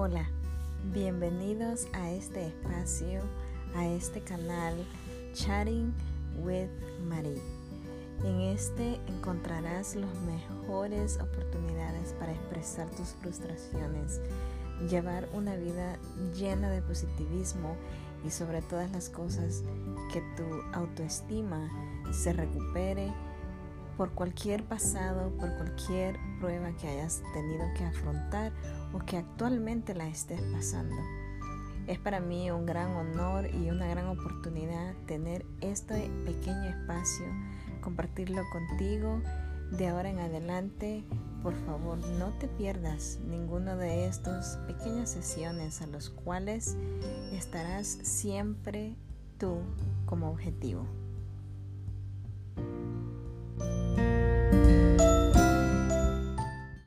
Hola, bienvenidos a este espacio, a este canal Chatting with Marie. En este encontrarás las mejores oportunidades para expresar tus frustraciones, llevar una vida llena de positivismo y sobre todas las cosas que tu autoestima se recupere por cualquier pasado, por cualquier prueba que hayas tenido que afrontar o que actualmente la estés pasando. Es para mí un gran honor y una gran oportunidad tener este pequeño espacio, compartirlo contigo. De ahora en adelante, por favor, no te pierdas ninguno de estos pequeñas sesiones a los cuales estarás siempre tú como objetivo.